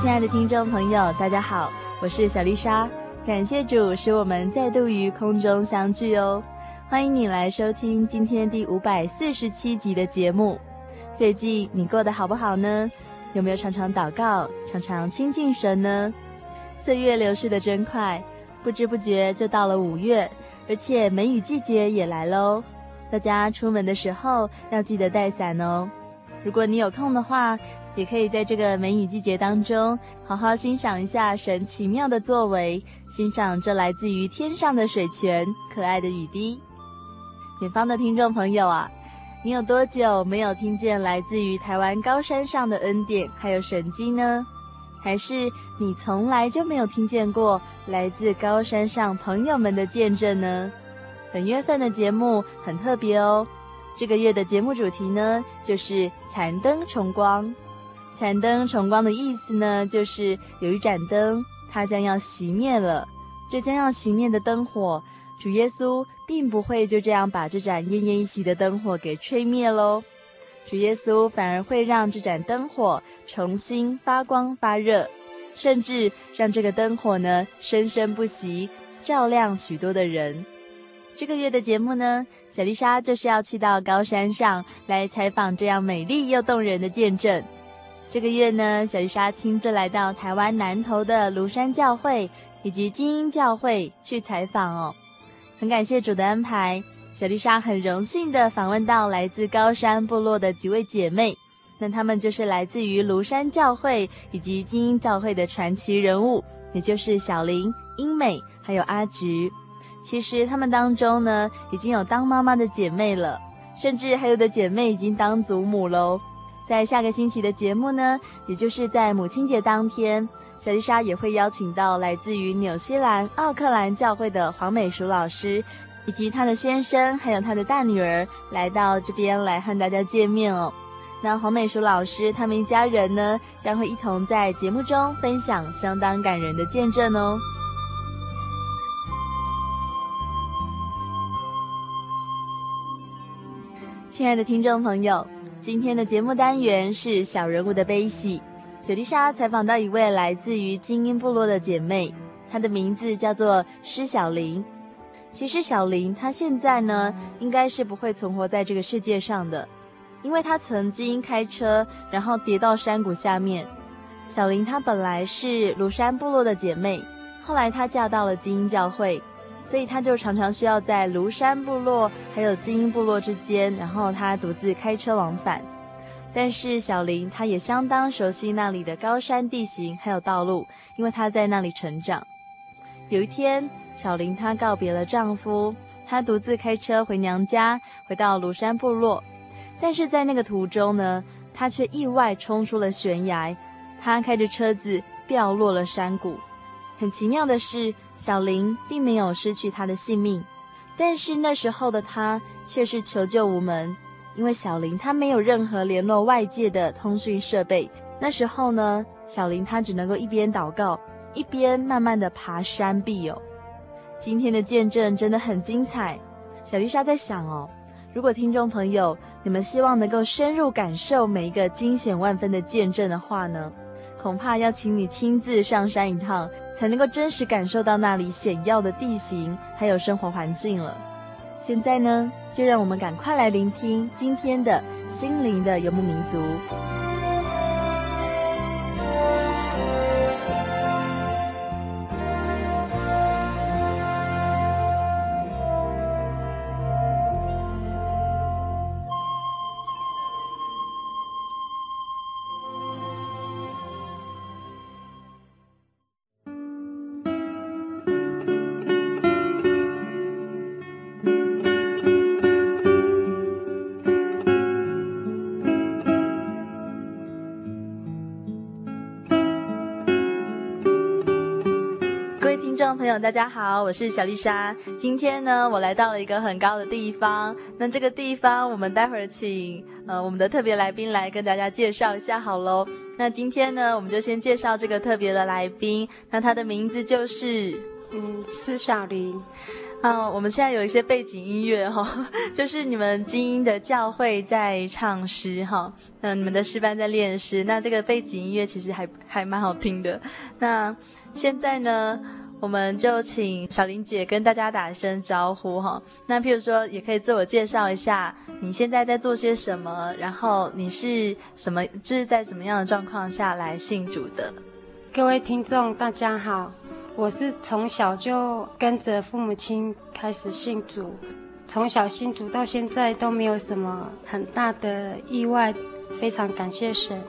亲爱的听众朋友，大家好，我是小丽莎。感谢主使我们再度于空中相聚哦。欢迎你来收听今天第五百四十七集的节目。最近你过得好不好呢？有没有常常祷告，常常亲近神呢？岁月流逝得真快，不知不觉就到了五月，而且梅雨季节也来喽。大家出门的时候要记得带伞哦。如果你有空的话，也可以在这个梅雨季节当中，好好欣赏一下神奇妙的作为，欣赏这来自于天上的水泉、可爱的雨滴。远方的听众朋友啊，你有多久没有听见来自于台湾高山上的恩典还有神迹呢？还是你从来就没有听见过来自高山上朋友们的见证呢？本月份的节目很特别哦，这个月的节目主题呢，就是残灯重光。残灯重光的意思呢，就是有一盏灯，它将要熄灭了。这将要熄灭的灯火，主耶稣并不会就这样把这盏奄奄一息的灯火给吹灭喽。主耶稣反而会让这盏灯火重新发光发热，甚至让这个灯火呢生生不息，照亮许多的人。这个月的节目呢，小丽莎就是要去到高山上来采访这样美丽又动人的见证。这个月呢，小丽莎亲自来到台湾南投的庐山教会以及精英教会去采访哦。很感谢主的安排，小丽莎很荣幸地访问到来自高山部落的几位姐妹。那她们就是来自于庐山教会以及精英教会的传奇人物，也就是小林、英美还有阿菊。其实她们当中呢，已经有当妈妈的姐妹了，甚至还有的姐妹已经当祖母喽。在下个星期的节目呢，也就是在母亲节当天，小丽莎也会邀请到来自于纽西兰奥克兰教会的黄美淑老师，以及她的先生，还有她的大女儿来到这边来和大家见面哦。那黄美淑老师他们一家人呢，将会一同在节目中分享相当感人的见证哦。亲爱的听众朋友。今天的节目单元是小人物的悲喜。雪丽莎采访到一位来自于精英部落的姐妹，她的名字叫做施小玲。其实小玲她现在呢，应该是不会存活在这个世界上的，因为她曾经开车然后跌到山谷下面。小玲她本来是庐山部落的姐妹，后来她嫁到了精英教会。所以他就常常需要在庐山部落还有精英部落之间，然后他独自开车往返。但是小林她也相当熟悉那里的高山地形还有道路，因为她在那里成长。有一天，小林她告别了丈夫，她独自开车回娘家，回到庐山部落。但是在那个途中呢，她却意外冲出了悬崖，她开着车子掉落了山谷。很奇妙的是，小林并没有失去他的性命，但是那时候的他却是求救无门，因为小林他没有任何联络外界的通讯设备。那时候呢，小林他只能够一边祷告，一边慢慢的爬山壁哦。今天的见证真的很精彩。小丽莎在想哦，如果听众朋友你们希望能够深入感受每一个惊险万分的见证的话呢，恐怕要请你亲自上山一趟，才能够真实感受到那里险要的地形还有生活环境了。现在呢，就让我们赶快来聆听今天的心灵的游牧民族。大家好，我是小丽莎。今天呢，我来到了一个很高的地方。那这个地方，我们待会儿请呃我们的特别来宾来跟大家介绍一下好喽。那今天呢，我们就先介绍这个特别的来宾。那他的名字就是嗯，施小林。啊，我们现在有一些背景音乐哈、哦，就是你们精英的教会在唱诗哈，嗯、哦，你们的诗班在练诗。那这个背景音乐其实还还蛮好听的。那现在呢？我们就请小林姐跟大家打一声招呼哈。那譬如说，也可以自我介绍一下，你现在在做些什么，然后你是什么，就是在什么样的状况下来信主的？各位听众，大家好，我是从小就跟着父母亲开始信主，从小信主到现在都没有什么很大的意外，非常感谢神。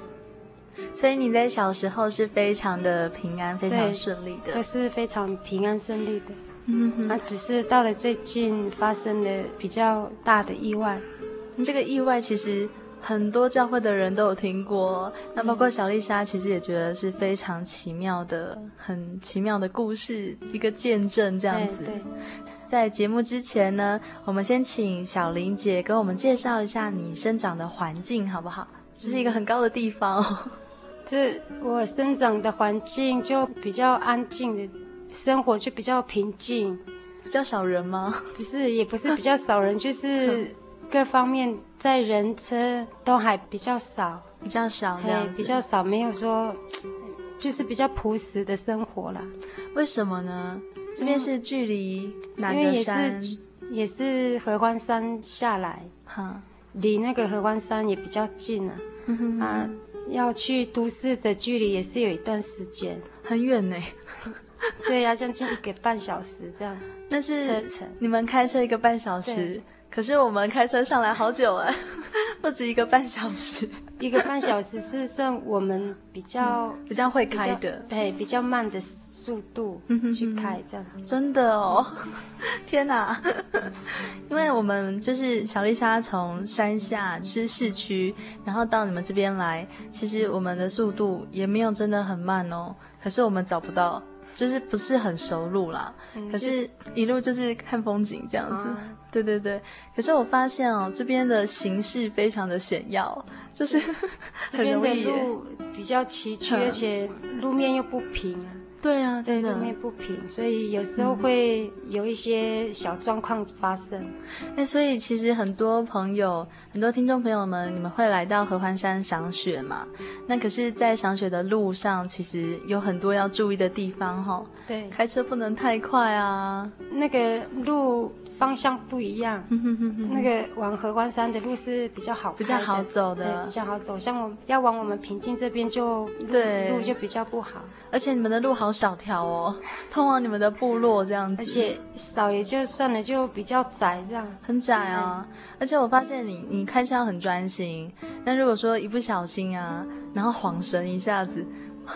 所以你在小时候是非常的平安，非常顺利的，都是非常平安顺利的。嗯哼，那只是到了最近发生了比较大的意外。这个意外其实很多教会的人都有听过，那包括小丽莎其实也觉得是非常奇妙的、很奇妙的故事，一个见证这样子。对，对。在节目之前呢，我们先请小林姐给我们介绍一下你生长的环境好不好？这是一个很高的地方。这我生长的环境就比较安静的，生活就比较平静，比较少人吗？不是，也不是比较少人，就是 各方面在人车都还比较少，比较少这样，比较少，没有说，就是比较朴实的生活啦。为什么呢？这边是距离哪个山？也是，也是合欢山下来，哈，离那个合欢山也比较近啊，啊。要去都市的距离也是有一段时间，很远呢。对呀、啊，将近一个半小时这样。那是车程，你们开车一个半小时，可是我们开车上来好久哎，不止一个半小时。一个半小时是算我们比较、嗯、比较会开的，对，比较慢的速度去开这样。真的哦，天哪！因为我们就是小丽莎从山下就是市区，然后到你们这边来，其实我们的速度也没有真的很慢哦，可是我们找不到。就是不是很熟路啦，嗯、可是一路就是看风景这样子，啊、对对对。可是我发现哦，这边的形势非常的险要，就是 很容易这边的路比较崎岖，而且路面又不平啊。对啊，对，路面不平，所以有时候会有一些小状况发生。那、嗯、所以其实很多朋友、很多听众朋友们，你们会来到合欢山赏雪嘛？那可是，在赏雪的路上，其实有很多要注意的地方哈。对，开车不能太快啊。那个路。方向不一样，那个往合欢山的路是比较好，比较好走的，比较好走。像我要往我们平静这边就对。路就比较不好，而且你们的路好小条哦，通往你们的部落这样子，而且少也就算了，就比较窄这样，很窄啊。而且我发现你你开车很专心，但如果说一不小心啊，然后晃神一下子。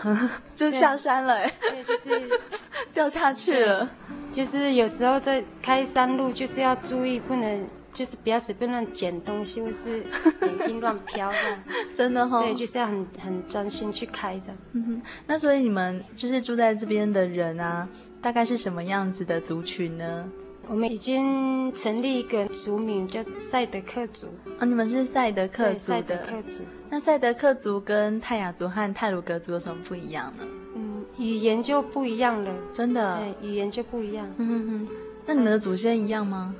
就下山了，对，就是 掉下去了。就是有时候在开山路，就是要注意，不能就是不要随便乱捡东西，或是 眼睛乱飘这样。真的哈、哦，对，就是要很很专心去开这样。嗯哼，那所以你们就是住在这边的人啊，大概是什么样子的族群呢？我们已经成立一个族名叫赛德克族啊，你们是赛德克族的。赛德克族。那赛德克族跟泰雅族和泰鲁格族有什么不一样呢？嗯，语言就不一样了，真的，对，语言就不一样。嗯哼哼，那你们的祖先一样吗？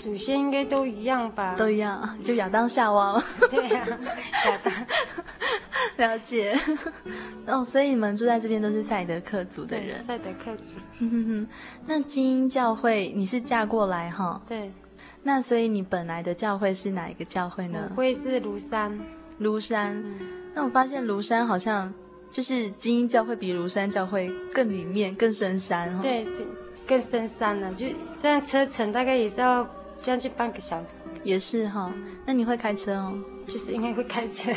祖先应该都一样吧？都一样，就亚当夏娃。对呀、啊，亚当。了解。哦，所以你们住在这边都是赛德克族的人。赛德克族。嗯哼哼。那精英教会你是嫁过来哈？对。那所以你本来的教会是哪一个教会呢？会是庐山。庐山。嗯、那我发现庐山好像就是精英教会比庐山教会更里面更深山哈。对，更深山了，就这样车程大概也是要。将近半个小时，也是哈。那你会开车哦？就是因为会开车，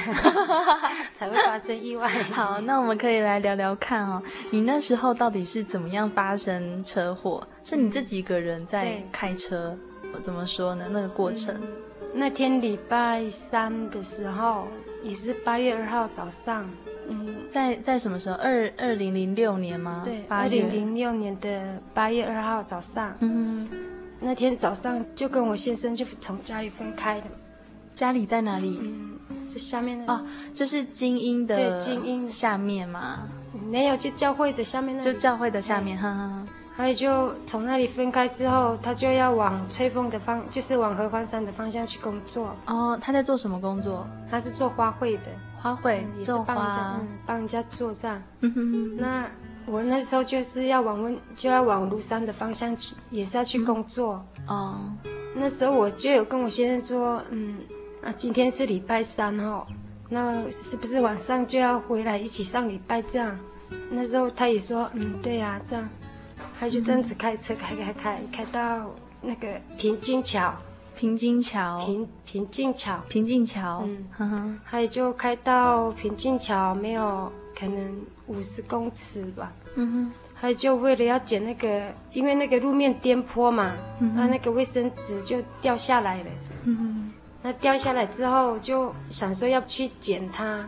才会发生意外。好，那我们可以来聊聊看哦。你那时候到底是怎么样发生车祸？是你自己一个人在开车？我怎么说呢？那个过程？嗯，那天礼拜三的时候，也是八月二号早上。嗯，在在什么时候？二二零零六年吗？对，二零零六年的八月二号早上。嗯。那天早上就跟我先生就从家里分开的，家里在哪里？嗯，这下面那里哦，就是精英的对精英下面嘛。没有，就教会的下面那里。就教会的下面，哈哈。所以就从那里分开之后，他就要往吹风的方，就是往合欢山的方向去工作。哦，他在做什么工作？他是做花卉的，花卉，嗯、也是帮人家，嗯，帮人家做这样。嗯哼哼。那。我那时候就是要往温，就要往庐山的方向去，也是要去工作。哦、嗯，那时候我就有跟我先生说，嗯，啊，今天是礼拜三哦，那是不是晚上就要回来一起上礼拜这样？那时候他也说，嗯，对呀、啊，这样，他就这样子开车开开开开到那个平津桥，平津桥，平平津桥，平津桥，嗯，呵呵，他也就开到平津桥，没有可能。五十公尺吧，嗯哼，还就为了要捡那个，因为那个路面颠簸嘛，他、嗯、那个卫生纸就掉下来了，嗯哼，那掉下来之后就想说要去捡它，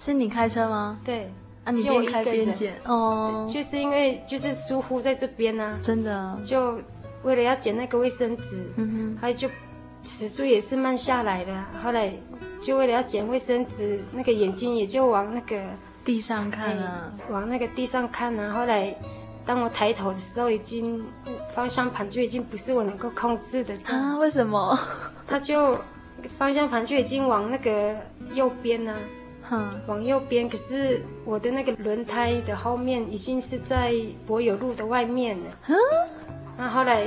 是你开车吗？对，啊，你边开边捡，哦，就是因为就是疏忽在这边呢、啊，真的，就为了要捡那个卫生纸，嗯哼，还就时速也是慢下来了，后来就为了要捡卫生纸，那个眼睛也就往那个。地上看啊，往那个地上看啊。后来，当我抬头的时候，已经方向盘就已经不是我能够控制的。啊？为什么？他就方向盘就已经往那个右边啊，哼，往右边。可是我的那个轮胎的后面已经是在柏油路的外面了。嗯。那后来。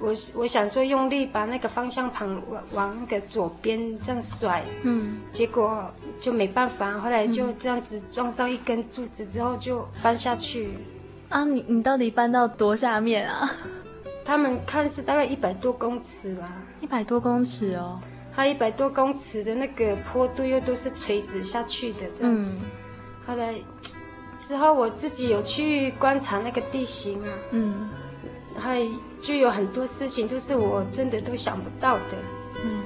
我我想说用力把那个方向盘往往那个左边这样甩，嗯，结果就没办法，后来就这样子撞上一根柱子之后就搬下去。啊，你你到底搬到多下面啊？他们看是大概一百多公尺吧。一百多公尺哦，它一百多公尺的那个坡度又都是垂直下去的这样子。嗯，后来之后我自己有去观察那个地形啊，嗯，还。就有很多事情都是我真的都想不到的。嗯。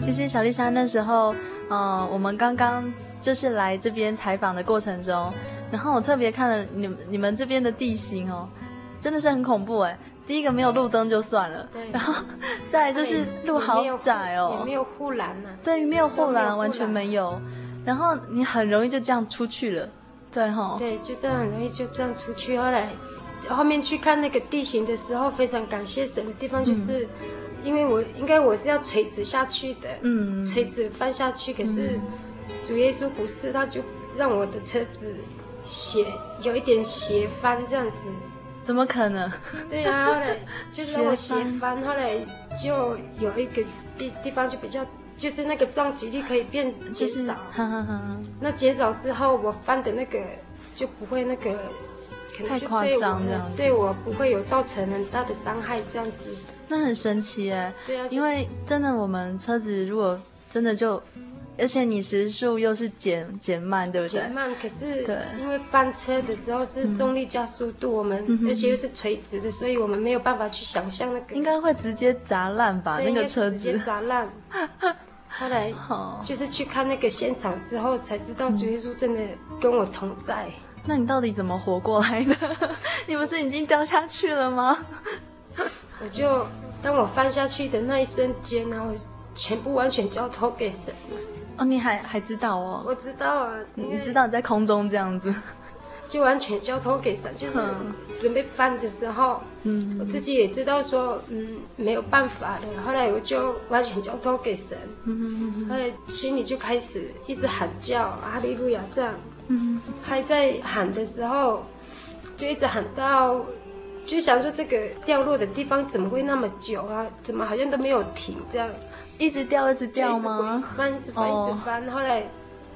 其实小丽莎那时候，呃，我们刚刚就是来这边采访的过程中，然后我特别看了你们你们这边的地形哦，真的是很恐怖哎。第一个没有路灯就算了，对，然后再来就是路好窄哦，也没有护栏呢。对，没有护栏，完全没有。然后你很容易就这样出去了，对哈？对，就这样很容易就这样出去。后来后面去看那个地形的时候，非常感谢神的地方就是，嗯、因为我应该我是要垂直下去的，嗯，垂直翻下去。可是主耶稣不是，他就让我的车子斜有一点斜翻这样子。怎么可能？对呀、啊，后来 就是让我斜翻，后来就有一个地地方就比较。就是那个撞击力可以变减少，那减少之后，我翻的那个就不会那个，可能就对我太夸张这样，对我不会有造成很大的伤害这样子。那很神奇哎，对啊，因为真的我们车子如果真的就，而且你时速又是减减慢，对不对？减慢，可是对，因为翻车的时候是重力加速度，我们而且又是垂直的，所以我们没有办法去想象那个。应该会直接砸烂吧？那个车子直接砸烂。后来就是去看那个现场之后，才知道主耶稣真的跟我同在。嗯。那你到底怎么活过来的？你不是已经掉下去了吗？我就当我翻下去的那一瞬间呢，我全部完全交托给神了。哦，你还还知道哦？我知道啊，你知道你在空中这样子，就完全交托给神，就是准备翻的时候，嗯，我自己也知道说，嗯，没有办法的。后来我就完全交托给神，嗯嗯嗯，后来心里就开始一直喊叫哈利路亚这样，嗯，还在喊的时候，就一直喊到，就想说这个掉落的地方怎么会那么久啊？怎么好像都没有停这样？一直掉，一直掉吗？翻，一直翻，一直翻。Oh. 后来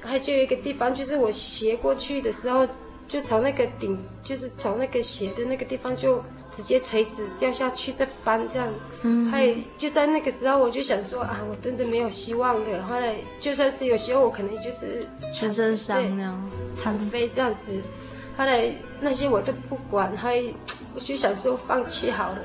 还就有一个地方，就是我斜过去的时候，就从那个顶，就是从那个斜的那个地方，就直接垂直掉下去，再翻这样。嗯。还有就在那个时候，我就想说啊，我真的没有希望了。后来就算是有希望，我可能就是全身伤那样，残废这样子。后来那些我都不管，还我就想说放弃好了，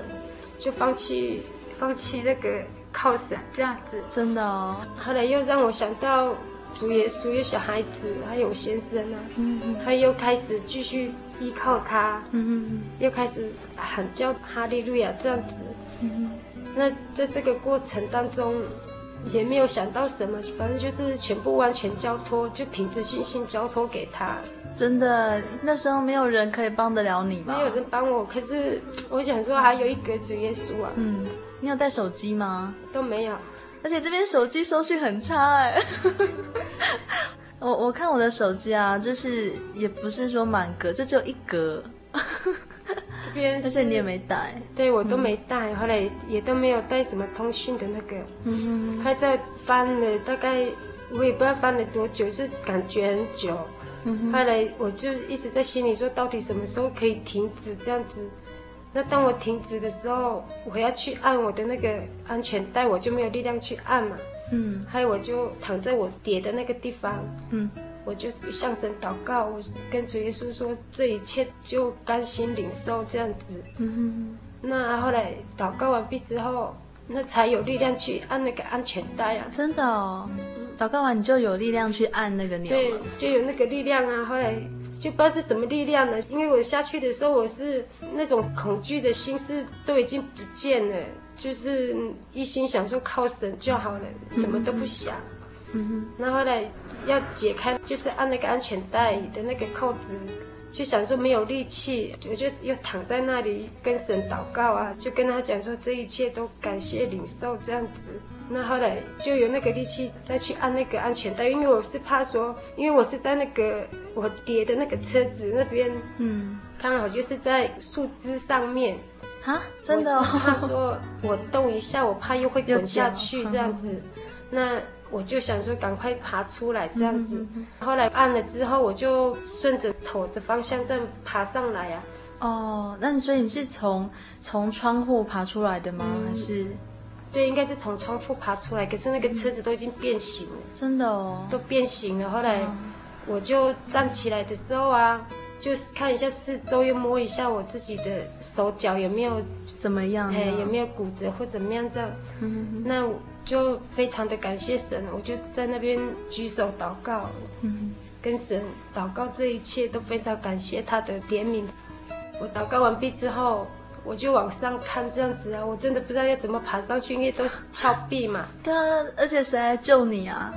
就放弃，放弃那个。靠神这样子，真的哦。后来又让我想到主耶稣有小孩子，还有先生啊，嗯嗯，他又开始继续依靠他，嗯嗯，又开始喊叫哈利路亚这样子，嗯嗯。那在这个过程当中，也没有想到什么，反正就是全部完全交托，就凭着信心交托给他。真的，那时候没有人可以帮得了你吗？没有人帮我，可是我想说还有一个主耶稣啊，嗯。你有带手机吗？都没有，而且这边手机收讯很差哎。我我看我的手机啊，就是也不是说满格，就只有一格。这边，而且你也没带，对我都没带，嗯、后来也都没有带什么通讯的那个。嗯哼，还在翻了，大概我也不知道翻了多久，是感觉很久。后来我就一直在心里说，到底什么时候可以停止这样子？那当我停止的时候，我要去按我的那个安全带，我就没有力量去按嘛。嗯。还有我就躺在我跌的那个地方。嗯。我就向神祷告，我跟主耶稣说，这一切就甘心领受这样子。嗯哼。那后来祷告完毕之后，那才有力量去按那个安全带啊。真的哦。嗯。祷告完你就有力量去按那个钮。对，就有那个力量啊。后来。就不知道是什么力量呢？因为我下去的时候，我是那种恐惧的心思都已经不见了，就是一心想说靠神就好了，什么都不想。嗯哼。那后来要解开，就是按那个安全带的那个扣子，就想说没有力气，我就又躺在那里跟神祷告啊，就跟他讲说这一切都感谢领受这样子。那后来就有那个力气再去按那个安全带，因为我是怕说，因为我是在那个我跌的那个车子那边，嗯，刚好就是在树枝上面，啊，真的，哦，我是怕说我动一下，我怕又会滚下去这样子，那我就想说赶快爬出来这样子，嗯嗯嗯，后来按了之后，我就顺着头的方向这样爬上来呀，啊。哦，那所以你是从从窗户爬出来的吗？嗯，还是？对，应该是从窗户爬出来，可是那个车子都已经变形了，真的哦，都变形了。后来我就站起来的时候啊，就是看一下四周，又摸一下我自己的手脚有没有怎么样，哎，有没有骨折或怎么样这样。嗯，那我就非常的感谢神，我就在那边举手祷告，嗯，跟神祷告，这一切都非常感谢他的怜悯。我祷告完毕之后。我就往上看，这样子啊，我真的不知道要怎么爬上去，因为都是峭壁嘛。对啊，而且谁来救你啊？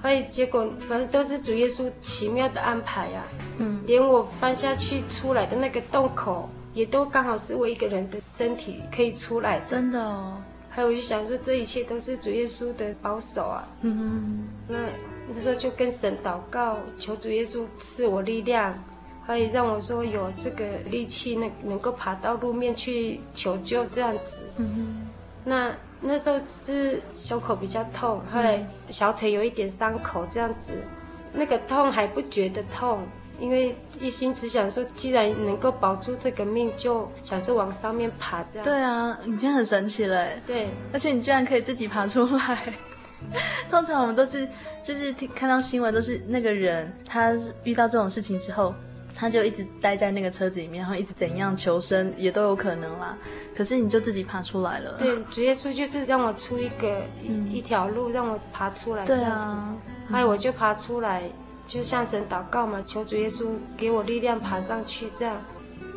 所以结果反正都是主耶稣奇妙的安排啊。嗯，连我翻下去出来的那个洞口，也都刚好是我一个人的身体可以出来。真的哦。还有我就想说，这一切都是主耶稣的保守啊。嗯哼。那那时候就跟神祷告，求主耶稣赐我力量。可以让我说有这个力气，能能够爬到路面去求救这样子。嗯哼。那那时候是胸口比较痛，后来小腿有一点伤口这样子。那个痛还不觉得痛，因为一心只想说，既然能够保住这个命，就想说往上面爬这样。对啊，你今天很神奇嘞。对，而且你居然可以自己爬出来。通常我们都是就是看到新闻，都是那个人他遇到这种事情之后。他就一直待在那个车子里面，然后一直怎样求生也都有可能啦。可是你就自己爬出来了。对，主耶稣就是让我出一个、嗯、一条路，让我爬出来这样子。还有我就爬出来，就向神祷告嘛，求主耶稣给我力量爬上去这样。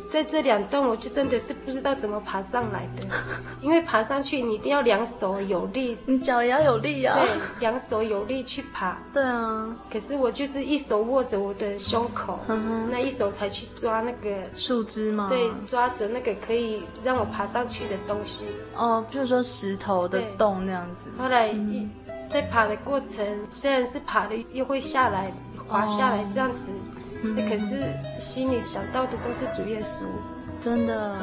在这两段，我就真的是不知道怎么爬上来的，因为爬上去你一定要两手有力，你脚也要有力啊。对，两手有力去爬。对啊。可是我就是一手握着我的胸口，嗯、那一手才去抓那个树枝吗？对，抓着那个可以让我爬上去的东西。哦，比如说石头的洞那样子。后来一在爬的过程，虽然是爬了又会下来滑下来这样子。哦那可是心里想到的都是主耶稣，真的。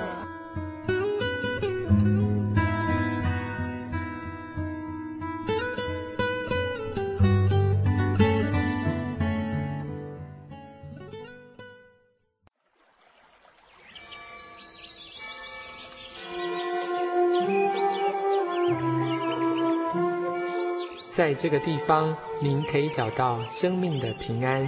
在这个地方，您可以找到生命的平安。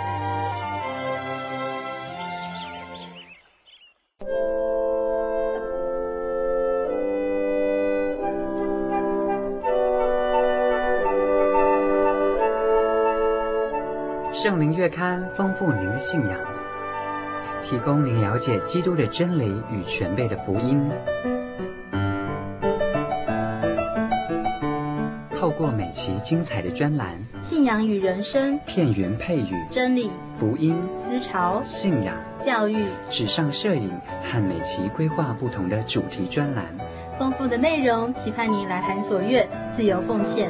圣灵月刊丰富您的信仰，提供您了解基督的真理与全备的福音。透过每期精彩的专栏，信仰与人生，片源配语，真理、福音、思潮、信仰、教育、纸上摄影和每期规划不同的主题专栏，丰富的内容，期盼您来函所阅，自由奉献。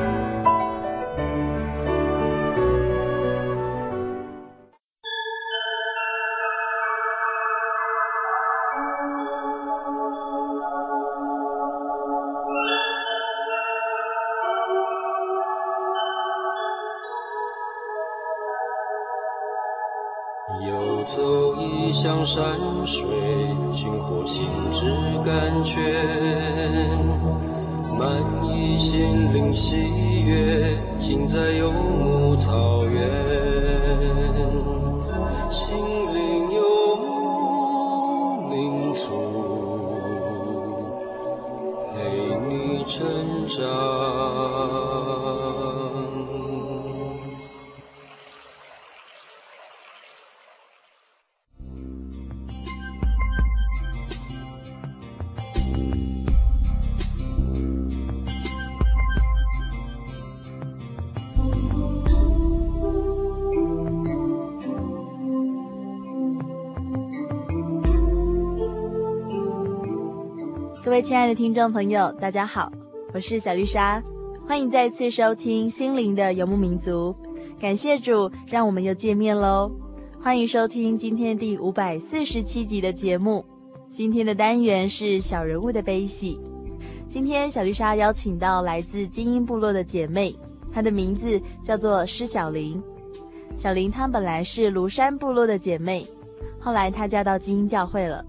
水，寻获心之甘泉，满溢心灵喜悦，尽在游牧草原。亲爱的听众朋友，大家好，我是小丽莎，欢迎再次收听《心灵的游牧民族》。感谢主，让我们又见面喽！欢迎收听今天第五百四十七集的节目。今天的单元是小人物的悲喜。今天小丽莎邀请到来自精英部落的姐妹，她的名字叫做施小玲。小玲她本来是庐山部落的姐妹，后来她嫁到精英教会了。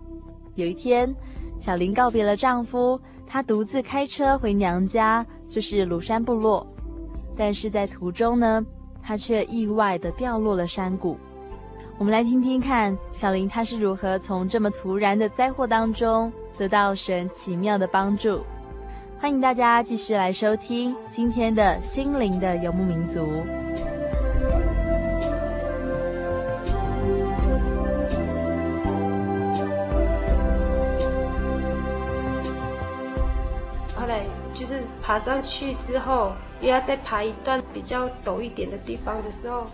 有一天，小林告别了丈夫，她独自开车回娘家，就是庐山部落。但是在途中呢，她却意外地掉落了山谷。我们来听听看，小林她是如何从这么突然的灾祸当中得到神奇妙的帮助。欢迎大家继续来收听今天的心灵的游牧民族。爬上去之后，又要再爬一段比较陡一点的地方的时候，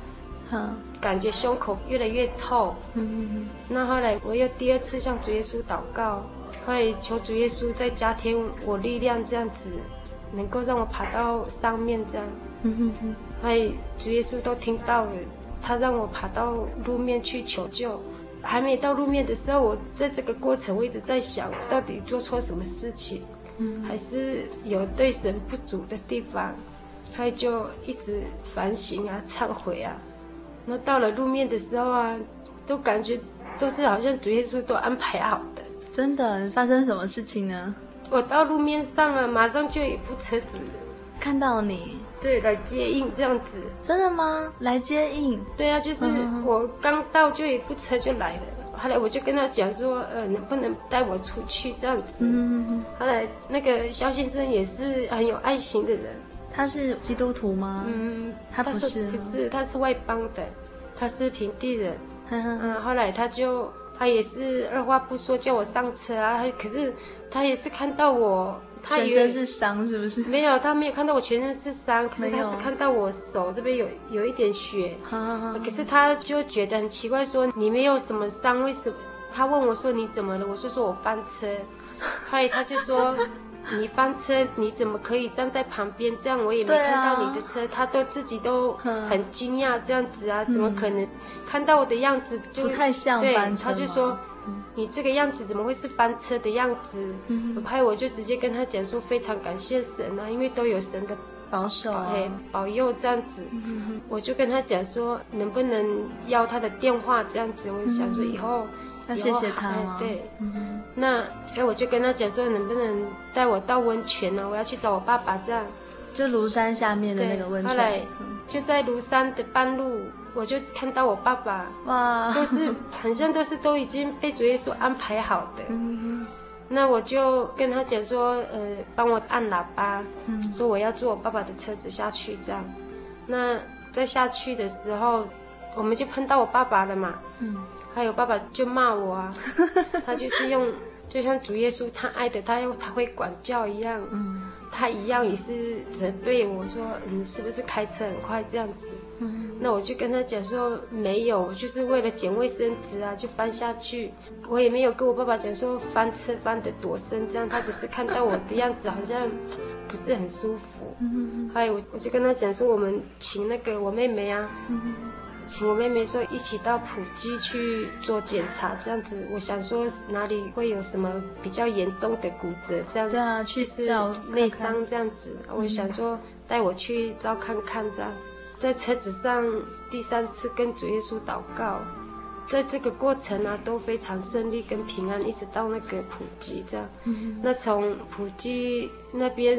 嗯，感觉胸口越来越痛。嗯嗯嗯。那后来我又第二次向主耶稣祷告，后来求主耶稣再加添我力量，这样子能够让我爬到上面这样。嗯嗯嗯。后来主耶稣都听到了，他让我爬到路面去求救。还没到路面的时候，我在这个过程我一直在想，到底做错什么事情，嗯，还是有对神不足的地方，他就一直反省啊、忏悔啊。那到了路面的时候啊，都感觉都是好像主耶稣都安排好的。真的，发生什么事情呢？我到路面上了，马上就有一部车子看到你，对，来接应这样子。真的吗？来接应？对啊，就是我刚到就有一部车就来了。后来我就跟他讲说，呃，能不能带我出去这样子？嗯。后来那个肖先生也是很有爱心的人。他是基督徒吗？嗯，他不是，不是，他是外邦的，他是平地人。嗯，后来他就。他也是二话不说叫我上车啊，可是他也是看到我，他全身是伤是不是？没有，他没有看到我全身是伤，可是他是看到我手这边有有一点血，可是他就觉得很奇怪，说你没有什么伤，为什么？他问我说你怎么了？我就说我翻车，后来他就说。你翻车，你怎么可以站在旁边？这样我也没看到你的车，啊、他都自己都很惊讶这样子啊，嗯、怎么可能看到我的样子就不太像翻车？对，他就说、嗯、你这个样子怎么会是翻车的样子？嗯，还有我就直接跟他讲说非常感谢神啊，因为都有神的保守、啊、保佑这样子。嗯、我就跟他讲说能不能要他的电话这样子，我想说以后。嗯要谢谢他吗？对，嗯、那哎，我就跟他讲说，能不能带我到温泉呢？我要去找我爸爸，这样。就庐山下面的那个温泉。后来就在庐山的半路，我就看到我爸爸，哇，都是好像都是都已经被主耶稣安排好的。嗯、那我就跟他讲说，呃，帮我按喇叭，嗯、说我要坐我爸爸的车子下去，这样。那在下去的时候，我们就碰到我爸爸了嘛。嗯。还有爸爸就骂我啊，他就是用，就像主耶稣他爱的他用他会管教一样，嗯，他一样也是责备我说，你是不是开车很快这样子？嗯，那我就跟他讲说没有，就是为了捡卫生纸啊，就翻下去，我也没有跟我爸爸讲说翻车翻得多深，这样他只是看到我的样子好像不是很舒服，还有我我就跟他讲说我们请那个我妹妹啊，请我妹妹说一起到普吉去做检查，这样子，我想说哪里会有什么比较严重的骨折，这样，对啊，去照内伤这样子，我想说带我去照看看，这样，在车子上第三次跟主耶稣祷告，在这个过程啊都非常顺利跟平安，一直到那个普吉这样，嗯、那从普吉那边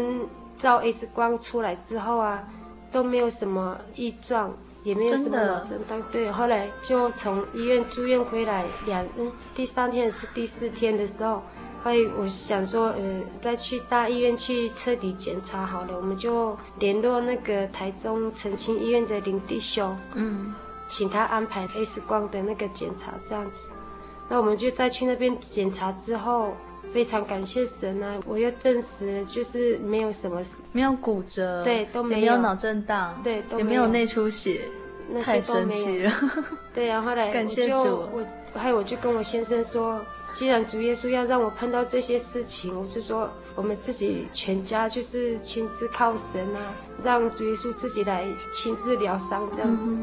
照 X 光出来之后啊，都没有什么异状。也没有什么脑震荡，对。后来就从医院住院回来两嗯，第三天是第四天的时候，后来我想说，呃，再去大医院去彻底检查好了，我们就联络那个台中澄清医院的林弟兄，嗯，请他安排 X 光的那个检查这样子。那我们就再去那边检查之后，非常感谢神啊，我又证实就是没有什么事，没有骨折，对，都没有，也没有脑震荡，对，都也没有内出血。那些都没有，对然，后来 我就我还有我就跟我先生说，既然主耶稣要让我碰到这些事情，我就说我们自己全家就是亲自靠神啊，让主耶稣自己来亲自疗伤这样子。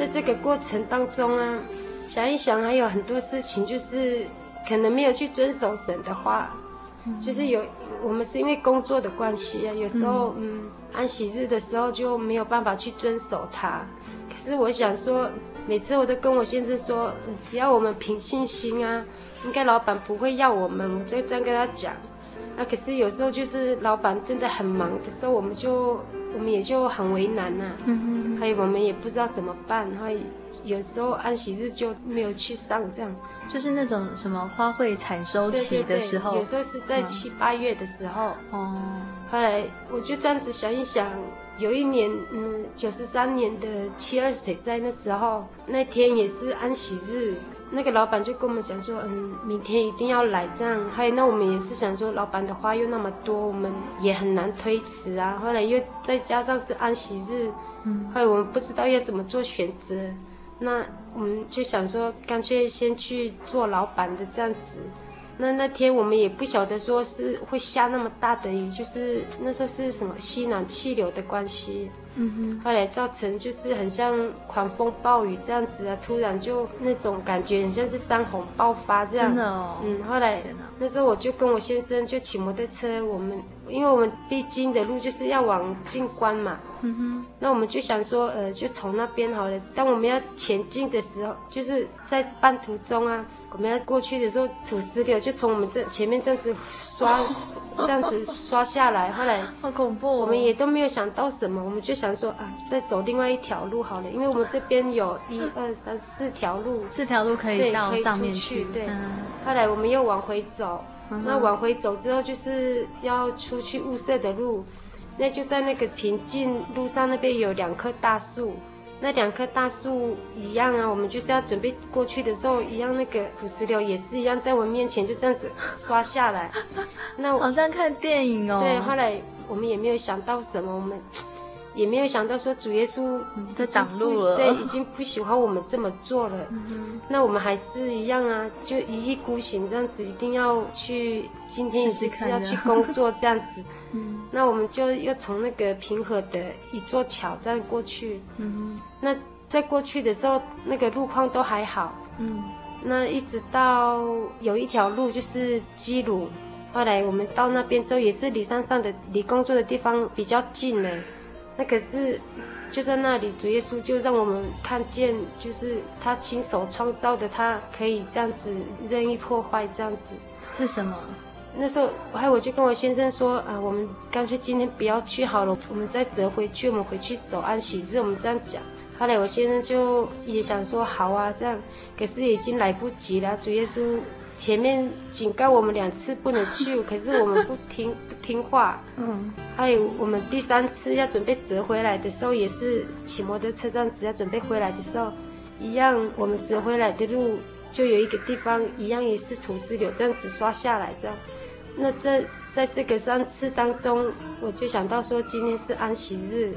在这个过程当中啊，想一想还有很多事情就是。可能没有去遵守神的话，嗯、就是有我们是因为工作的关系啊，有时候嗯，嗯安息日的时候就没有办法去遵守它。可是我想说，每次我都跟我先生说，只要我们凭信心啊，应该老板不会要我们，我就这样跟他讲。那、啊、可是有时候就是老板真的很忙的时候，我们就我们也就很为难呐、啊。嗯嗯。还有我们也不知道怎么办，还有时候安息日就没有去上这样。就是那种什么花卉采收期的时候，对对对，有时候是在七八月的时候。哦、嗯。后来我就这样子想一想，有一年，嗯，九十三年的七二水灾那时候，那天也是安息日，那个老板就跟我们讲说，嗯，明天一定要来这样。还有那我们也是想说，老板的话又那么多，我们也很难推辞啊。后来又再加上是安息日，嗯，后来我们不知道要怎么做选择，那。我们就想说，干脆先去做老板的这样子。那那天我们也不晓得说是会下那么大的雨，就是那时候是什么西南气流的关系。后来造成就是很像狂风暴雨这样子啊，突然就那种感觉很像是山洪爆发这样。真的哦。嗯，后来那时候我就跟我先生就骑摩托车，我们因为我们必经的路就是要往进关嘛。嗯哼。那我们就想说，呃，就从那边好了。当我们要前进的时候，就是在半途中啊。我们要过去的时候，土石流就从我们这前面这样子刷，这样子刷下来。后来 好恐怖哦，我们也都没有想到什么，我们就想说啊，再走另外一条路好了，因为我们这边有一二三四条路，四条路可以到上面去。对，后来我们又往回走，那往回走之后就是要出去雾社的路，那就在那个平静路上那边有两棵大树。那两棵大树一样啊，我们就是要准备过去的时候，一样那个土石流也是一样，在我面前就这样子刷下来。那好像看电影哦。对，后来我们也没有想到什么，我们也没有想到说主耶稣在挡路了，对，已经不喜欢我们这么做了。嗯、那我们还是一样啊，就一意孤行这样子，一定要去，今天也是要去工作这样子。嗯。那我们就又从那个平和的一座桥这样过去。嗯。那在过去的时候，那个路况都还好。嗯。那一直到有一条路就是基鲁，后来我们到那边之后，也是离山上的离工作的地方比较近了。那可是就在那里，主耶稣就让我们看见，就是他亲手创造的，他可以这样子任意破坏，这样子是什么？那时候，还我就跟我先生说啊，我们干脆今天不要去好了，我们再折回去，我们回去守安息日，我们这样讲。后来我先生就也想说好啊，这样，可是已经来不及了。主耶稣前面警告我们两次不能去，可是我们不听不听话。嗯。还有我们第三次要准备折回来的时候，也是骑摩托车这样子要准备回来的时候，一样我们折回来的路就有一个地方，一样也是土石流这样子刷下来这样。那这在这个三次当中，我就想到说，今天是安息日。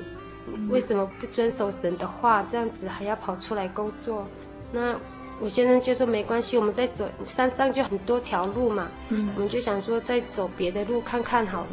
为什么不遵守神的话？这样子还要跑出来工作？那我先生就说没关系，我们再走山上就很多条路嘛。嗯，我们就想说再走别的路看看好了。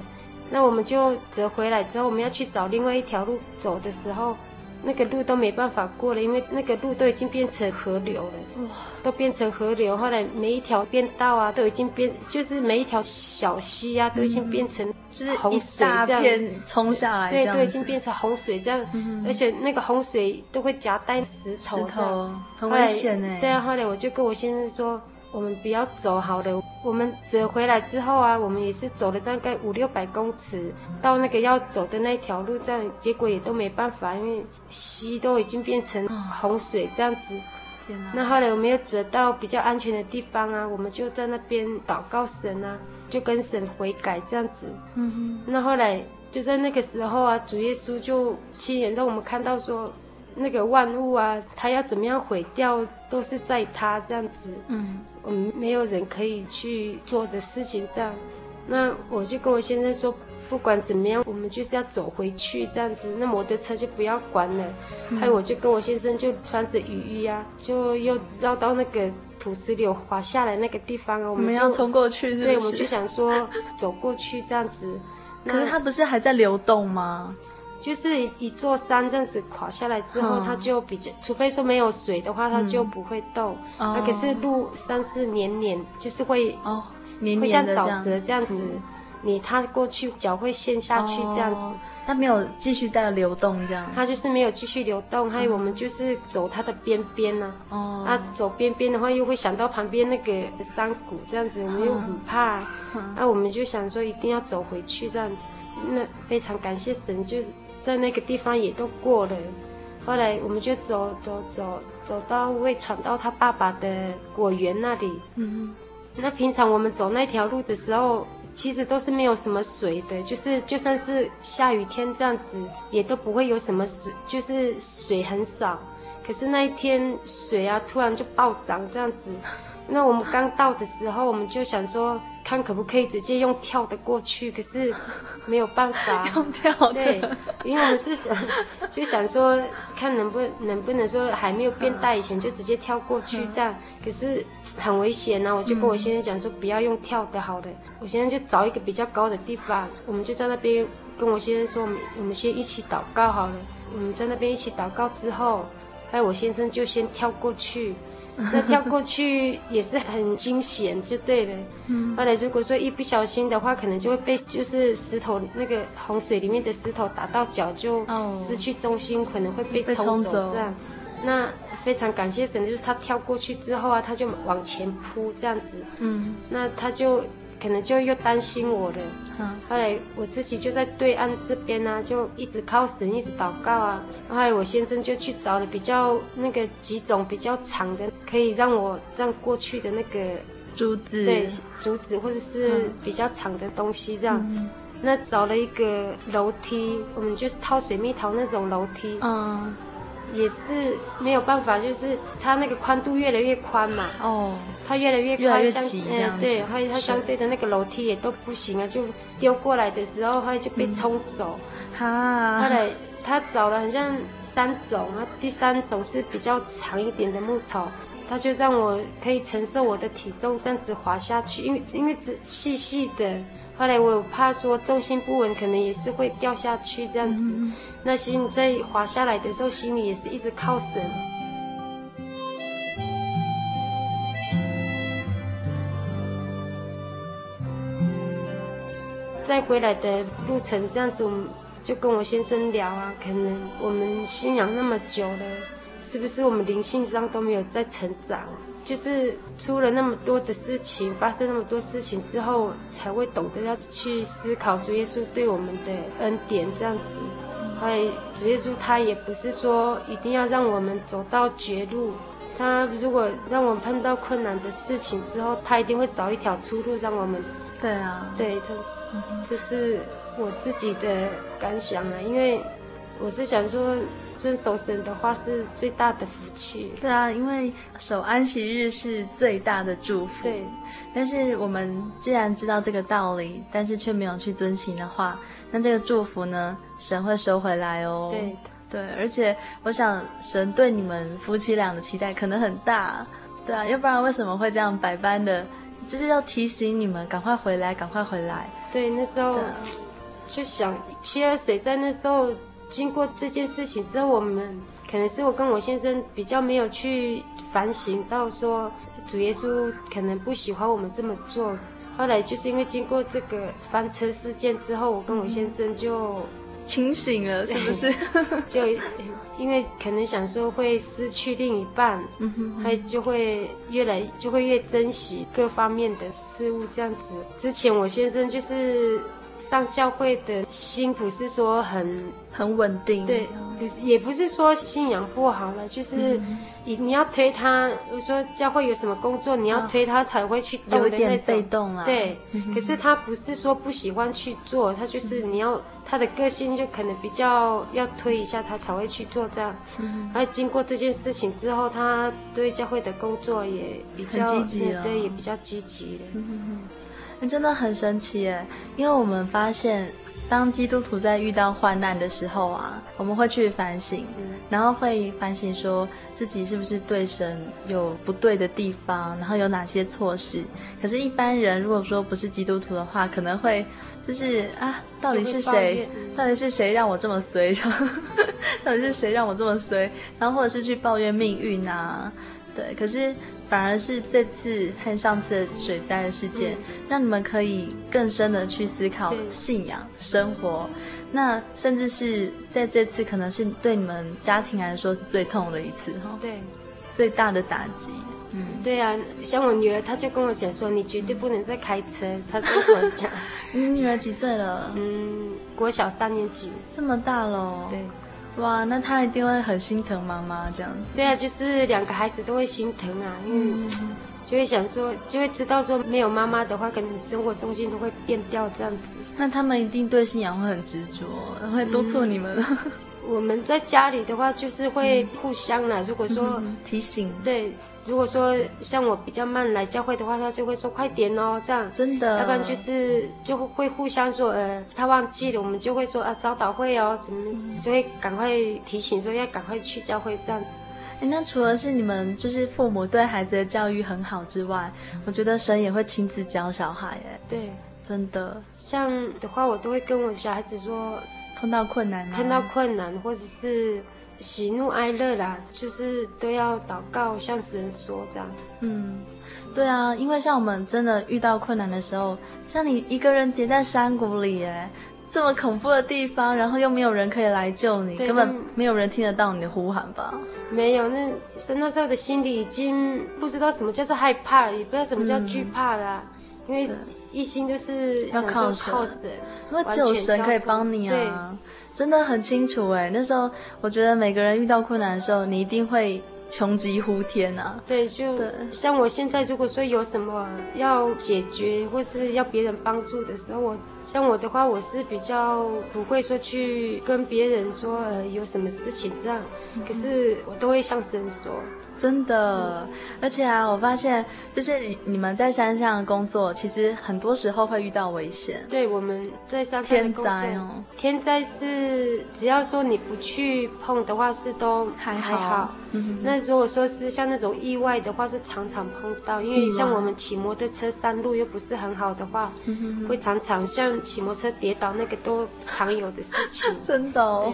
那我们就折回来之后，我们要去找另外一条路走的时候。那个路都没办法过了，因为那个路都已经变成河流了，哇，都变成河流。后来每一条便道啊，都已经变，就是每一条小溪啊，都已经变成就是洪水这样冲下来，对，都已经变成洪水这样，嗯、而且那个洪水都会夹带石头，石头很危险哎。对啊，后来我就跟我先生说。我们不要走好了，我们折回来之后啊，我们也是走了大概五六百公尺，到那个要走的那条路，这样结果也都没办法，因为溪都已经变成洪水这样子。那后来我们又折到比较安全的地方啊，我们就在那边祷告神啊，就跟神悔改这样子。嗯哼。那后来就在那个时候啊，主耶稣就亲眼让我们看到说。那个万物啊，他要怎么样毁掉，都是在他这样子。嗯，我们没有人可以去做的事情这样。那我就跟我先生说，不管怎么样，我们就是要走回去这样子。那摩托车就不要管了。嗯、还有我就跟我先生就穿着雨衣啊，就又绕到那个土石流滑下来那个地方啊。我们要冲过去是不是？对，我们就想说走过去这样子。可是它不是还在流动吗？就是一座山这样子垮下来之后，它就比较，除非说没有水的话，它就不会动。那可是路山是黏黏，就是会哦，会像沼泽这样子，你踏过去脚会陷下去这样子。它没有继续在流动这样。它就是没有继续流动，还有我们就是走它的边边呢。哦。那走边边的话，又会想到旁边那个山谷这样子，我们又很怕。那我们就想说一定要走回去这样子。那非常感谢神，就是。在那个地方也都过了，后来我们就走走走走到会闯到他爸爸的果园那里。嗯，那平常我们走那条路的时候，其实都是没有什么水的，就是就算是下雨天这样子，也都不会有什么水，就是水很少。可是那一天水啊，突然就暴涨这样子。那我们刚到的时候，我们就想说，看可不可以直接用跳的过去，可是没有办法 用跳的。对，因为我们是想就想说，看能不能不能说还没有变大以前就直接跳过去这样，可是很危险呐、啊。我就跟我先生讲说，不要用跳的，好的。我现在就找一个比较高的地方，我们就在那边跟我先生说，我们我们先一起祷告好了。我们在那边一起祷告之后，还有我先生就先跳过去。那跳过去也是很惊险，就对了。嗯。后来如果说一不小心的话，可能就会被就是石头那个洪水里面的石头打到脚，就失去中心，可能会被冲走这样。那非常感谢神，就是他跳过去之后啊，他就往前扑这样子。嗯。那他就。可能就又担心我了，嗯，后来我自己就在对岸这边呢、啊，就一直靠神，一直祷告啊。后来我先生就去找了比较那个几种比较长的，可以让我这样过去的那个竹子，对，竹子或者是比较长的东西这样。嗯、那找了一个楼梯，我们就是套水蜜桃那种楼梯，嗯。也是没有办法，就是它那个宽度越来越宽嘛。哦。它越来越宽，相嗯对，还有它相对的那个楼梯也都不行啊，就丢过来的时候，它就被冲走。哈、嗯。后来他找了好像三种啊，第三种是比较长一点的木头，他就让我可以承受我的体重这样子滑下去，因为因为只细细的。后来我怕说重心不稳，可能也是会掉下去这样子。嗯、那心在滑下来的时候，心里也是一直靠神。再回来的路程这样子，就跟我先生聊啊，可能我们信仰那么久了，是不是我们灵性上都没有在成长？就是出了那么多的事情，发生那么多事情之后，才会懂得要去思考主耶稣对我们的恩典这样子。还有主耶稣他也不是说一定要让我们走到绝路，他如果让我们碰到困难的事情之后，他一定会找一条出路让我们。对啊，对他，这是我自己的感想啊，因为我是想说。遵守神的话是最大的福气。对啊，因为守安息日是最大的祝福。对，但是我们既然知道这个道理，但是却没有去遵行的话，那这个祝福呢，神会收回来哦。对，对，而且我想神对你们夫妻俩的期待可能很大。对啊，要不然为什么会这样百般的，就是要提醒你们赶快回来，赶快回来。对，那时候就想七二水在那时候。经过这件事情之后，我们可能是我跟我先生比较没有去反省到说，主耶稣可能不喜欢我们这么做。后来就是因为经过这个翻车事件之后，我跟我先生就清醒了，是不是？就因为可能想说会失去另一半，嗯哼，还就会越来就会越珍惜各方面的事物这样子。之前我先生就是。上教会的心不是说很很稳定，对，不是也不是说信仰不好了，就是你你要推他，我说教会有什么工作，你要推他才会去动的那种，有点被动啊。对，可是他不是说不喜欢去做，他就是你要他的个性就可能比较要推一下他才会去做这样。嗯，然后经过这件事情之后，他对教会的工作也比较积极，对，也比较积极了。嗯真的很神奇耶，因为我们发现，当基督徒在遇到患难的时候啊，我们会去反省，然后会反省说自己是不是对神有不对的地方，然后有哪些错事。可是，一般人如果说不是基督徒的话，可能会就是啊，到底是谁？到底是谁让我这么衰？到底是谁让我这么衰？然后或者是去抱怨命运啊？对，可是。反而是这次和上次的水灾的事件，嗯、让你们可以更深的去思考信仰生活。那甚至是在这次，可能是对你们家庭来说是最痛的一次哈。对，最大的打击。嗯，对啊，像我女儿，她就跟我讲说：“你绝对不能再开车。”她跟我讲。你女儿几岁了？嗯，国小三年级。这么大了。对。哇，那他一定会很心疼妈妈这样子。对啊，就是两个孩子都会心疼啊，因为就会想说，就会知道说没有妈妈的话，可能生活重心都会变掉这样子。那他们一定对信仰会很执着，会督促你们。我们在家里的话，就是会互相啦。如果说提醒，对，如果说像我比较慢来教会的话，他就会说快点哦，这样真的。要不然就是就会互相说，呃，他忘记了，我们就会说啊，早祷会哦，怎么就会赶快提醒说要赶快去教会这样子。哎，那除了是你们就是父母对孩子的教育很好之外，我觉得神也会亲自教小孩，哎，对，真的。像的话，我都会跟我小孩子说，碰到困难，碰到困难或者是。喜怒哀乐啦，就是都要祷告，向神说这样。嗯，对啊，因为像我们真的遇到困难的时候，像你一个人跌在山谷里，哎，这么恐怖的地方，然后又没有人可以来救你，根本没有人听得到你的呼喊吧？没有，那是那时候的心里已经不知道什么叫做害怕，也不知道什么叫惧怕啦，嗯、因为一心就是要靠靠神，因为只有神可以帮你啊。真的很清楚哎，那时候我觉得每个人遇到困难的时候，你一定会穷极呼天啊。对，就像我现在，如果说有什么要解决或是要别人帮助的时候，我像我的话，我是比较不会说去跟别人说呃有什么事情这样，可是我都会向神说。真的，而且啊，我发现就是你你们在山上工作，其实很多时候会遇到危险。对，我们在山上工作，天灾哦，天灾是只要说你不去碰的话，是都还好。还好嗯，那如果说是像那种意外的话，是常常碰到，因为像我们骑摩托车山路又不是很好的话，会常常像骑摩托车跌倒那个都常有的事情。真的哦，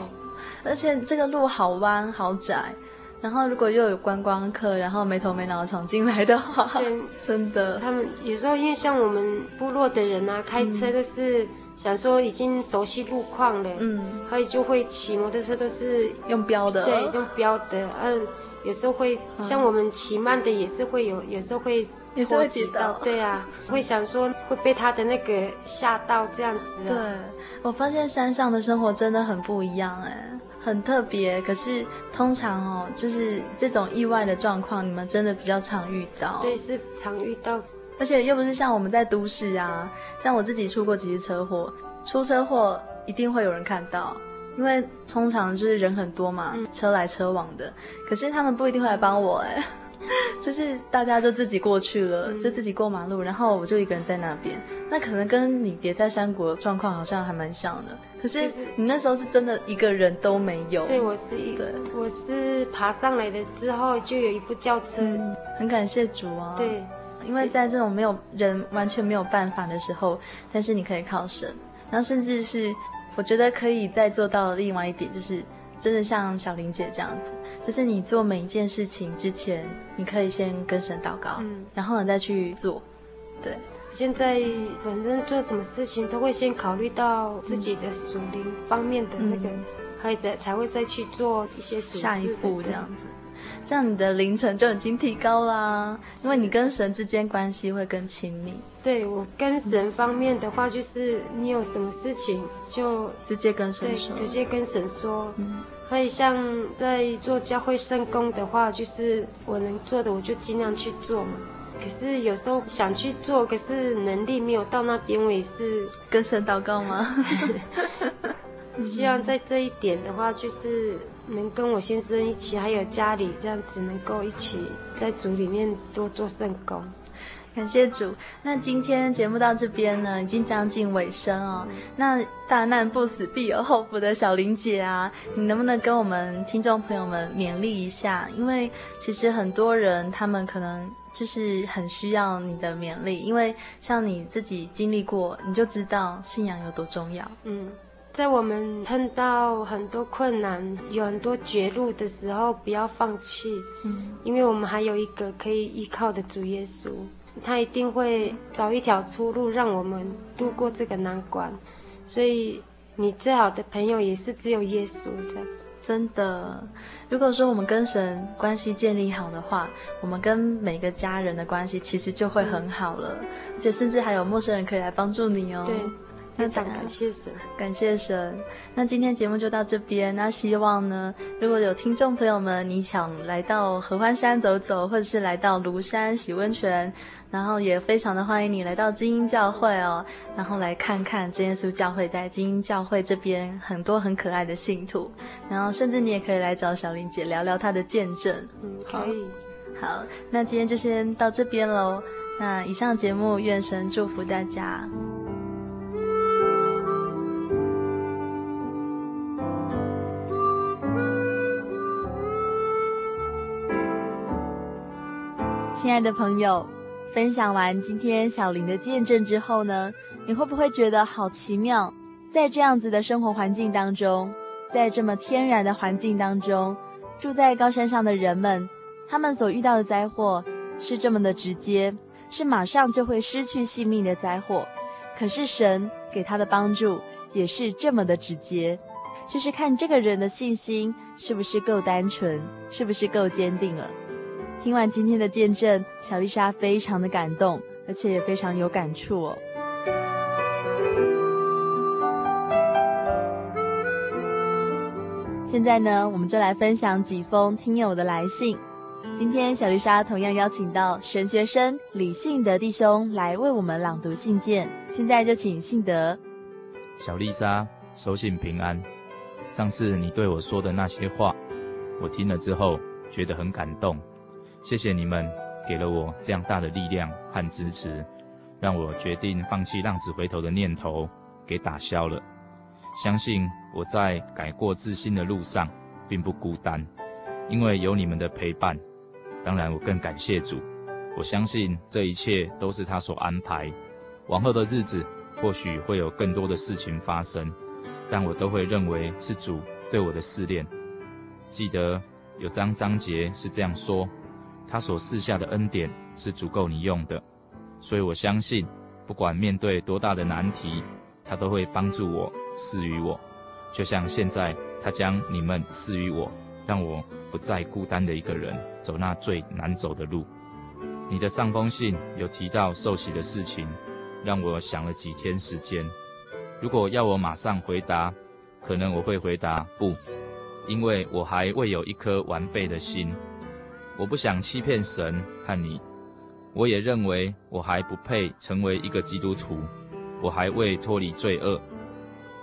而且这个路好弯好窄。然后，如果又有观光客，然后没头没脑闯进来的话，对，真的，他们有时候因为像我们部落的人啊，开车都是想说已经熟悉路况了，嗯，所以就会骑摩托车都是用标的，对，用标的，嗯，有时候会像我们骑慢的也是会有，有时候会也是会跌倒，对啊，会想说会被他的那个吓到这样子。对，我发现山上的生活真的很不一样哎。很特别，可是通常哦，就是这种意外的状况，你们真的比较常遇到。对，是常遇到，而且又不是像我们在都市啊，像我自己出过几次车祸，出车祸一定会有人看到，因为通常就是人很多嘛，嗯、车来车往的，可是他们不一定会来帮我哎。就是大家就自己过去了，嗯，就自己过马路，然后我就一个人在那边。那可能跟你叠在山谷的状况好像还蛮像的。可是你那时候是真的一个人都没有。对，我是一个，我是爬上来的之后就有一部轿车，嗯，很感谢主啊。对，因为在这种没有人完全没有办法的时候，但是你可以靠神，然后甚至是我觉得可以再做到的另外一点就是。真的像小玲姐这样子，就是你做每一件事情之前，你可以先跟神祷告，嗯，然后你再去做。对，现在反正做什么事情都会先考虑到自己的属灵方面的那个，还、嗯、才才会再去做一些下一步这样子。这样你的凌晨就已经提高啦，因为你跟神之间关系会更亲密。对，我跟神方面的话，就是你有什么事情就直接跟神说，直接跟神说。嗯，所以像在做教会圣工的话，就是我能做的我就尽量去做嘛。可是有时候想去做，可是能力没有到那边，我也是跟神祷告吗？希望在这一点的话，就是。能跟我先生一起，还有家里这样子，能够一起在主里面多做圣工。感谢主。那今天节目到这边呢，已经将近尾声哦。那大难不死，必有后福的小玲姐啊，你能不能跟我们听众朋友们勉励一下？因为其实很多人他们可能就是很需要你的勉励，因为像你自己经历过，你就知道信仰有多重要。嗯。在我们碰到很多困难、有很多绝路的时候，不要放弃，嗯，因为我们还有一个可以依靠的主耶稣，他一定会找一条出路，让我们度过这个难关。所以，你最好的朋友也是只有耶稣这样。真的，如果说我们跟神关系建立好的话，我们跟每个家人的关系其实就会很好了，嗯，而且甚至还有陌生人可以来帮助你哦。对。非常感谢神，感谢神。那今天节目就到这边。那希望呢，如果有听众朋友们，你想来到合欢山走走，或者是来到庐山洗温泉，然后也非常的欢迎你来到精英教会哦，然后来看看真耶稣教会在精英教会这边很多很可爱的信徒，然后甚至你也可以来找小林姐聊聊她的见证。嗯，可以。好，那今天就先到这边喽。那以上节目，愿神祝福大家。亲爱的朋友，分享完今天小林的见证之后呢，你会不会觉得好奇妙？在这样子的生活环境当中，在这么天然的环境当中，住在高山上的人们，他们所遇到的灾祸是这么的直接，是马上就会失去性命的灾祸。可是神给他的帮助也是这么的直接，就是看这个人的信心是不是够单纯，是不是够坚定了。听完今天的见证，小丽莎非常的感动，而且也非常有感触哦。现在呢，我们就来分享几封听友的来信。今天小丽莎同样邀请到神学生李信德弟兄来为我们朗读信件。现在就请信德。小丽莎，收信平安。上次你对我说的那些话，我听了之后觉得很感动。谢谢你们给了我这样大的力量和支持，让我决定放弃浪子回头的念头，给打消了。相信我在改过自新的路上并不孤单，因为有你们的陪伴。当然，我更感谢主。我相信这一切都是他所安排。往后的日子或许会有更多的事情发生，但我都会认为是主对我的试炼。记得有章章节是这样说。他所赐下的恩典是足够你用的，所以我相信，不管面对多大的难题，他都会帮助我，赐予我。就像现在，他将你们赐予我，让我不再孤单的一个人走那最难走的路。你的上封信有提到受洗的事情，让我想了几天时间。如果要我马上回答，可能我会回答不，因为我还未有一颗完备的心。我不想欺骗神和你，我也认为我还不配成为一个基督徒，我还未脱离罪恶。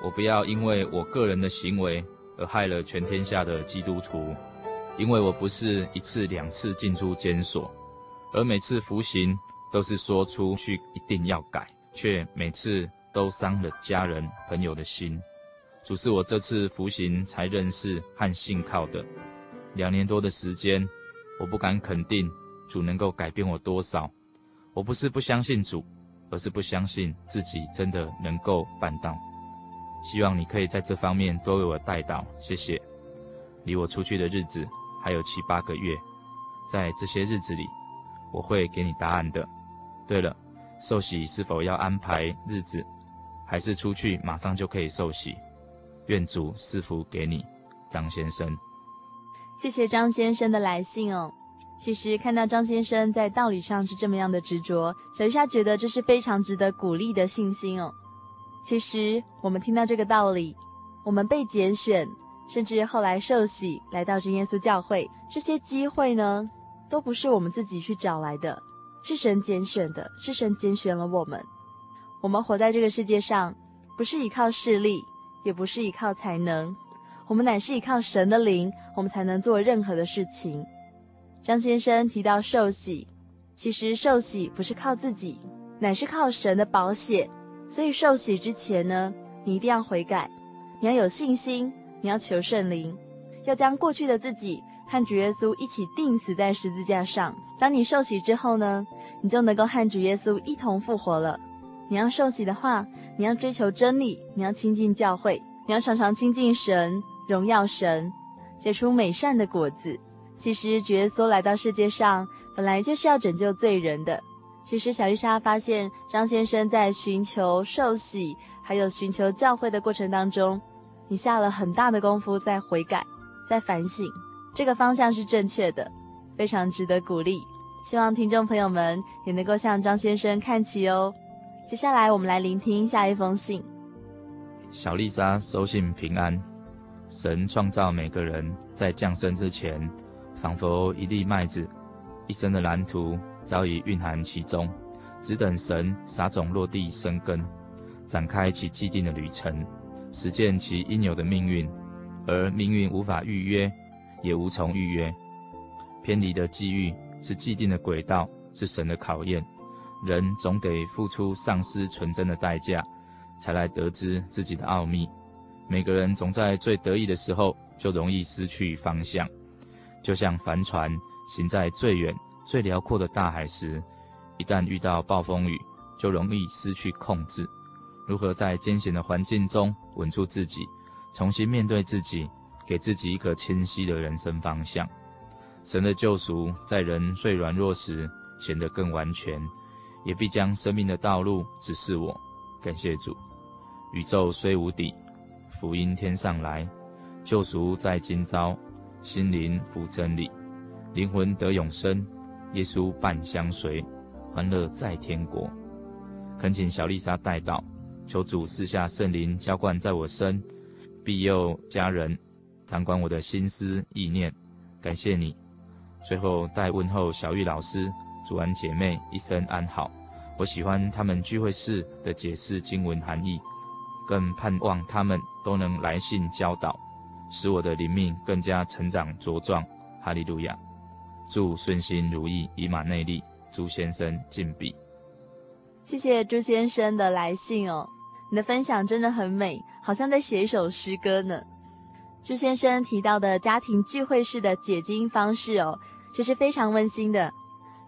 我不要因为我个人的行为而害了全天下的基督徒，因为我不是一次两次进出监所，而每次服刑都是说出去一定要改，却每次都伤了家人朋友的心。主是我这次服刑才认识和信靠的，两年多的时间。我不敢肯定主能够改变我多少，我不是不相信主，而是不相信自己真的能够办到。希望你可以在这方面多为我代祷，谢谢。离我出去的日子还有七八个月，在这些日子里，我会给你答案的。对了，受洗是否要安排日子，还是出去马上就可以受洗？愿主赐福给你，张先生。谢谢张先生的来信哦。其实看到张先生在道理上是这么样的执着，小莎觉得这是非常值得鼓励的信心哦。其实我们听到这个道理，我们被拣选，甚至后来受洗来到这耶稣教会，这些机会呢，都不是我们自己去找来的，是神拣选的，是神拣选了我们。我们活在这个世界上，不是依靠势力，也不是依靠才能。我们乃是依靠神的灵，我们才能做任何的事情。张先生提到受洗，其实受洗不是靠自己，乃是靠神的保险。所以受洗之前呢，你一定要悔改，你要有信心，你要求圣灵，要将过去的自己和主耶稣一起钉死在十字架上。当你受洗之后呢，你就能够和主耶稣一同复活了。你要受洗的话，你要追求真理，你要亲近教会，你要常常亲近神。荣耀神，结出美善的果子。其实，主耶稣来到世界上，本来就是要拯救罪人的。其实，小丽莎发现张先生在寻求受洗，还有寻求教会的过程当中，你下了很大的功夫在悔改，在反省，这个方向是正确的，非常值得鼓励。希望听众朋友们也能够向张先生看齐哦。接下来，我们来聆听下一封信。小丽莎收信平安。神创造每个人在降生之前，仿佛一粒麦子，一生的蓝图早已蕴含其中，只等神撒种落地生根，展开其既定的旅程，实践其应有的命运。而命运无法预约，也无从预约。偏离的际遇是既定的轨道，是神的考验。人总得付出丧失纯真的代价，才来得知自己的奥秘。每个人总在最得意的时候，就容易失去方向。就像帆船行在最远、最辽阔的大海时，一旦遇到暴风雨，就容易失去控制。如何在艰险的环境中稳住自己，重新面对自己，给自己一个清晰的人生方向？神的救赎在人最软弱时显得更完全，也必将生命的道路指示我。感谢主，宇宙虽无底，福音天上来，救赎在今朝，心灵服真理，灵魂得永生，耶稣伴相随，欢乐在天国。恳请小丽莎带祷，求主赐下圣灵浇灌在我身，庇佑家人，掌管我的心思意念。感谢你。最后，代问候小玉老师、主安姐妹一生安好。我喜欢他们聚会时的解释经文含义，更盼望他们都能来信教导，使我的灵命更加成长茁壮。哈利路亚！祝顺心如意，以马内利。朱先生敬笔。谢谢朱先生的来信哦，你的分享真的很美，好像在写一首诗歌呢。朱先生提到的家庭聚会式的解经方式哦。这是非常温馨的。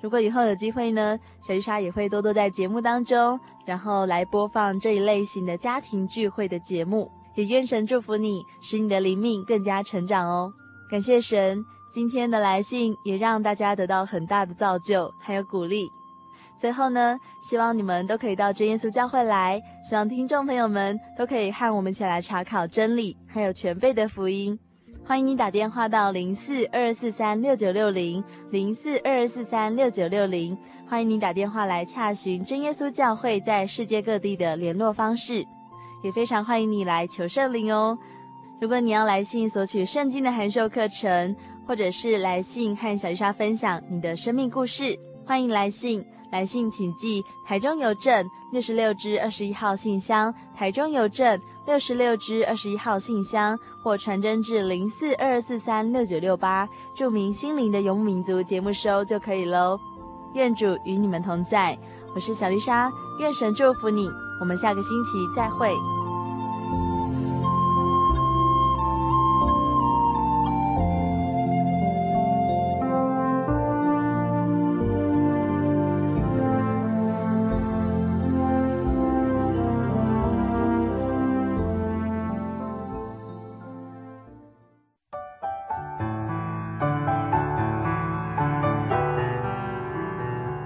如果以后有机会呢，小丽莎也会多多在节目当中，然后来播放这一类型的家庭聚会的节目。也愿神祝福你，使你的灵命更加成长哦。感谢神，今天的来信也让大家得到很大的造就，还有鼓励。最后呢，希望你们都可以到真耶稣教会来，希望听众朋友们都可以和我们一起来查考真理，还有全备的福音。欢迎你打电话到零四二四三六九六零零四二四三六九六零，欢迎你打电话来洽询真耶稣教会在世界各地的联络方式，也非常欢迎你来求圣灵哦。如果你要来信索取圣经的函授课程，或者是来信和小丽莎分享你的生命故事，欢迎来信。来信请寄台中邮政六十六支二十一号信箱，台中邮政六十六支二十一号信箱，或传真至零四二四三六九六八，注明心灵的游牧民族节目收就可以喽。愿主与你们同在，我是小丽莎，愿神祝福你，我们下个星期再会。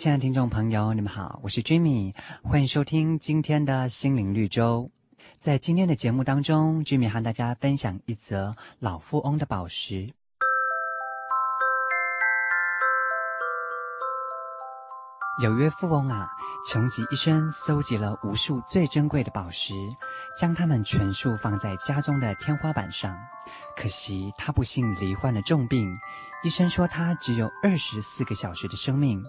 亲爱的听众朋友，你们好，我是 Jimmy，欢迎收听今天的心灵绿洲。在今天的节目当中，Jimmy 和大家分享一则老富翁的宝石。有一位富翁啊，穷极一生搜集了无数最珍贵的宝石，将它们全数放在家中的天花板上。可惜他不幸罹患了重病，医生说他只有二十四个小时的生命。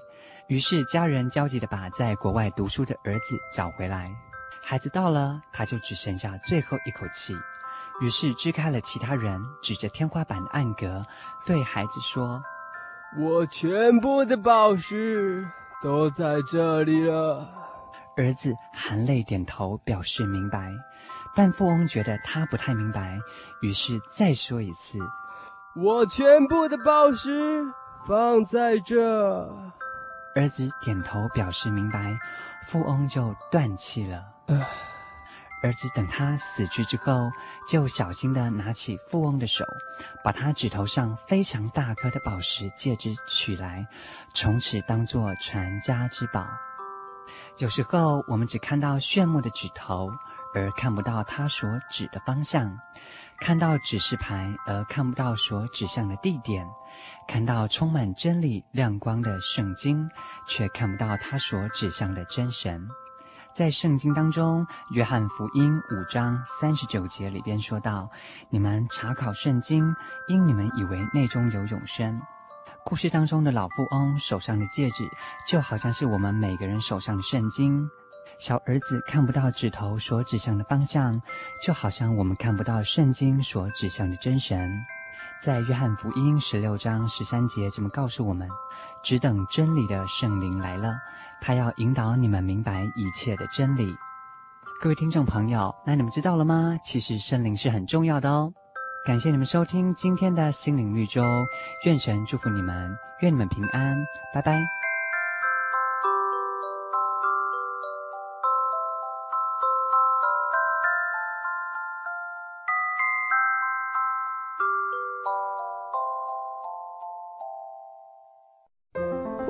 于是家人焦急地把在国外读书的儿子找回来。孩子到了，他就只剩下最后一口气。于是支开了其他人，指着天花板的暗格，对孩子说：“我全部的宝石都在这里了。”儿子含泪点头，表示明白。但富翁觉得他不太明白，于是再说一次：“我全部的宝石放在这。”儿子点头表示明白，富翁就断气了。唉儿子等他死去之后，就小心地拿起富翁的手，把他指头上非常大颗的宝石戒指取来，从此当作传家之宝。有时候我们只看到炫目的指头。而看不到他所指的方向，看到指示牌而看不到所指向的地点，看到充满真理亮光的圣经，却看不到它所指向的真神。在圣经当中，《约翰福音》五章三十九节里边说道：“你们查考圣经，因你们以为内中有永生。”故事当中的老富翁手上的戒指，就好像是我们每个人手上的圣经。小儿子看不到指头所指向的方向，就好像我们看不到圣经所指向的真神。在《约翰福音》十六章十三节这么告诉我们：“只等真理的圣灵来了。”他要引导你们明白一切的真理。各位听众朋友，那你们知道了吗？其实圣灵是很重要的哦。感谢你们收听今天的心灵绿洲，愿神祝福你们，愿你们平安，拜拜。